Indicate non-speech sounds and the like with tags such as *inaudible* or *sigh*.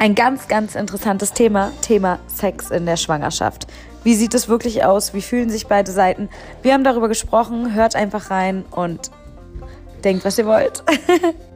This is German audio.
ein ganz, ganz interessantes Thema, Thema Sex in der Schwangerschaft. Wie sieht es wirklich aus? Wie fühlen sich beide Seiten? Wir haben darüber gesprochen. Hört einfach rein und denkt, was ihr wollt. *laughs*